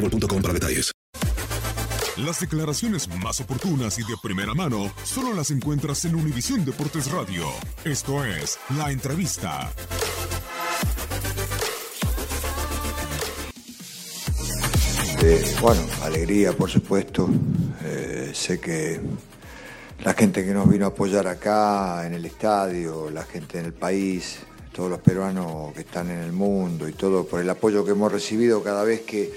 boostmobile.com para detalles. Las declaraciones más oportunas y de primera mano solo las encuentras en Univisión Deportes Radio. Esto es La Entrevista. Eh, bueno, alegría, por supuesto. Eh, sé que la gente que nos vino a apoyar acá en el estadio, la gente en el país, todos los peruanos que están en el mundo y todo por el apoyo que hemos recibido cada vez que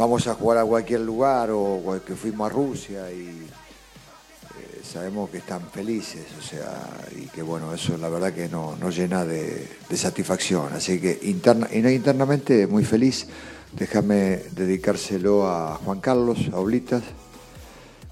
vamos a jugar a cualquier lugar o que fuimos a Rusia y eh, sabemos que están felices, o sea, y que bueno, eso la verdad que no- nos llena de, de satisfacción. Así que interna, y no internamente muy feliz. Déjame dedicárselo a Juan Carlos, a Oblitas.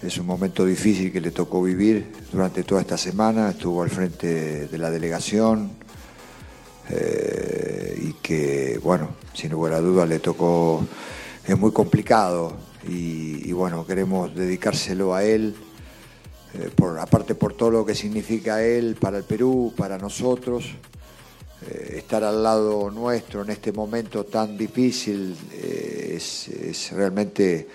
Es un momento difícil que le tocó vivir durante toda esta semana. Estuvo al frente de la delegación eh, y que, bueno, sin lugar a dudas le tocó, es muy complicado y, bueno, queremos dedicárselo a él, eh, por, aparte por todo lo que significa él para el Perú, para nosotros, eh, estar al lado nuestro en este momento tan difícil eh, es, realmente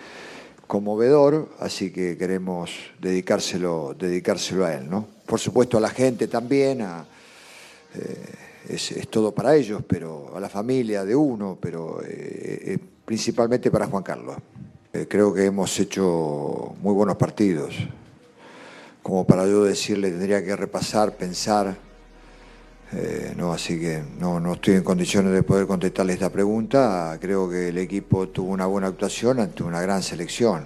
conmovedor, así que queremos dedicárselo, dedicárselo a él, ¿no? Por supuesto a la gente también, a, es, es todo para ellos, pero a la familia de uno, pero principalmente para Juan Carlos. Eh, creo que hemos hecho muy buenos partidos. Como para yo decirle, tendría que repasar, pensar. eh, no, así que no, no estoy en condiciones de poder contestarle esta pregunta. Creo que el equipo tuvo una buena actuación ante una gran selección.